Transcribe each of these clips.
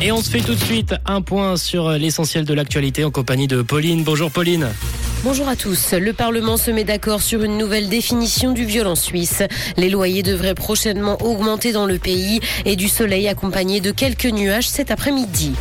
Et on se fait tout de suite un point sur l'essentiel de l'actualité en compagnie de Pauline. Bonjour Pauline. Bonjour à tous. Le Parlement se met d'accord sur une nouvelle définition du viol en Suisse. Les loyers devraient prochainement augmenter dans le pays et du soleil accompagné de quelques nuages cet après-midi.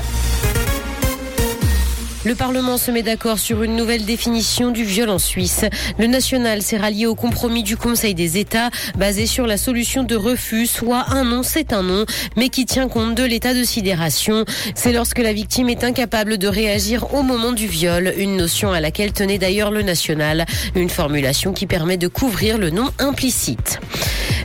Le Parlement se met d'accord sur une nouvelle définition du viol en Suisse. Le national s'est rallié au compromis du Conseil des États basé sur la solution de refus, soit un non, c'est un non, mais qui tient compte de l'état de sidération. C'est lorsque la victime est incapable de réagir au moment du viol, une notion à laquelle tenait d'ailleurs le national, une formulation qui permet de couvrir le non implicite.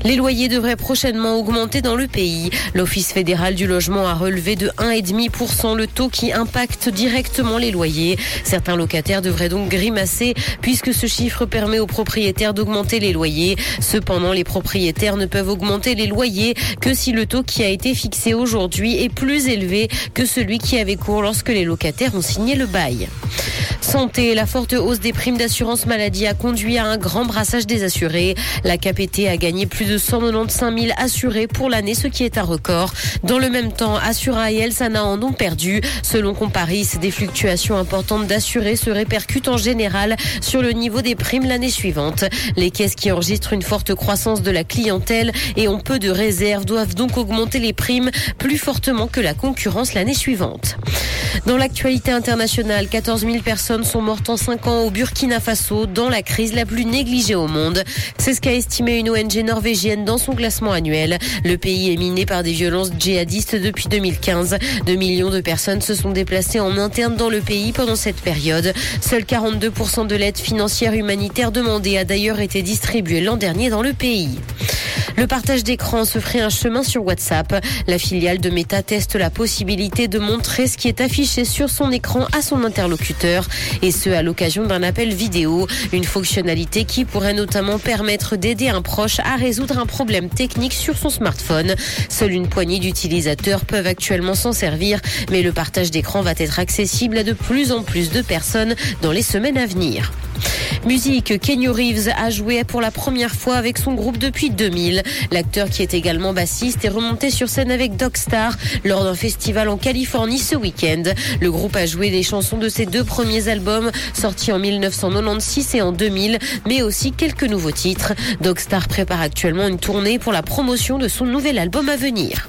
Les loyers devraient prochainement augmenter dans le pays. L'Office fédéral du logement a relevé de 1,5% le taux qui impacte directement les loyers. Certains locataires devraient donc grimacer puisque ce chiffre permet aux propriétaires d'augmenter les loyers. Cependant, les propriétaires ne peuvent augmenter les loyers que si le taux qui a été fixé aujourd'hui est plus élevé que celui qui avait cours lorsque les locataires ont signé le bail. Santé, la forte hausse des primes d'assurance maladie a conduit à un grand brassage des assurés. La KPT a gagné plus de 195 000 assurés pour l'année, ce qui est un record. Dans le même temps, Assura et Elsana en ont perdu. Selon Comparis, des fluctuations importantes d'assurés se répercutent en général sur le niveau des primes l'année suivante. Les caisses qui enregistrent une forte croissance de la clientèle et ont peu de réserves doivent donc augmenter les primes plus fortement que la concurrence l'année suivante. Dans l'actualité internationale, 14 000 personnes sont mortes en 5 ans au Burkina Faso dans la crise la plus négligée au monde. C'est ce qu'a estimé une ONG norvégienne dans son classement annuel. Le pays est miné par des violences djihadistes depuis 2015. 2 millions de personnes se sont déplacées en interne dans le pays pendant cette période. Seuls 42% de l'aide financière humanitaire demandée a d'ailleurs été distribuée l'an dernier dans le pays. Le partage d'écran se ferait un chemin sur WhatsApp. La filiale de Meta teste la possibilité de montrer ce qui est affiché sur son écran à son interlocuteur et ce à l'occasion d'un appel vidéo. Une fonctionnalité qui pourrait notamment permettre d'aider un proche à résoudre un problème technique sur son smartphone. Seule une poignée d'utilisateurs peuvent actuellement s'en servir, mais le partage d'écran va être accessible à de plus en plus de personnes dans les semaines à venir. Musique, Kenny Reeves a joué pour la première fois avec son groupe depuis 2000. L'acteur qui est également bassiste est remonté sur scène avec Dogstar lors d'un festival en Californie ce week-end. Le groupe a joué des chansons de ses deux premiers albums sortis en 1996 et en 2000, mais aussi quelques nouveaux titres. Dogstar prépare actuellement une tournée pour la promotion de son nouvel album à venir.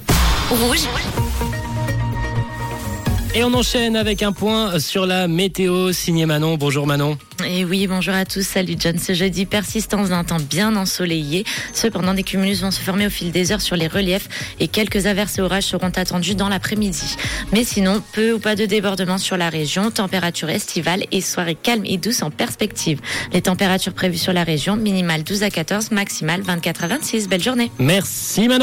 Et on enchaîne avec un point sur la météo. Signé Manon. Bonjour Manon. Et oui, bonjour à tous. Salut John. Ce jeudi, persistance d'un temps bien ensoleillé. Cependant, des cumulus vont se former au fil des heures sur les reliefs et quelques averses et orages seront attendus dans l'après-midi. Mais sinon, peu ou pas de débordements sur la région. Température estivale et soirée calme et douce en perspective. Les températures prévues sur la région, minimale 12 à 14, maximale 24 à 26. Belle journée. Merci Manon.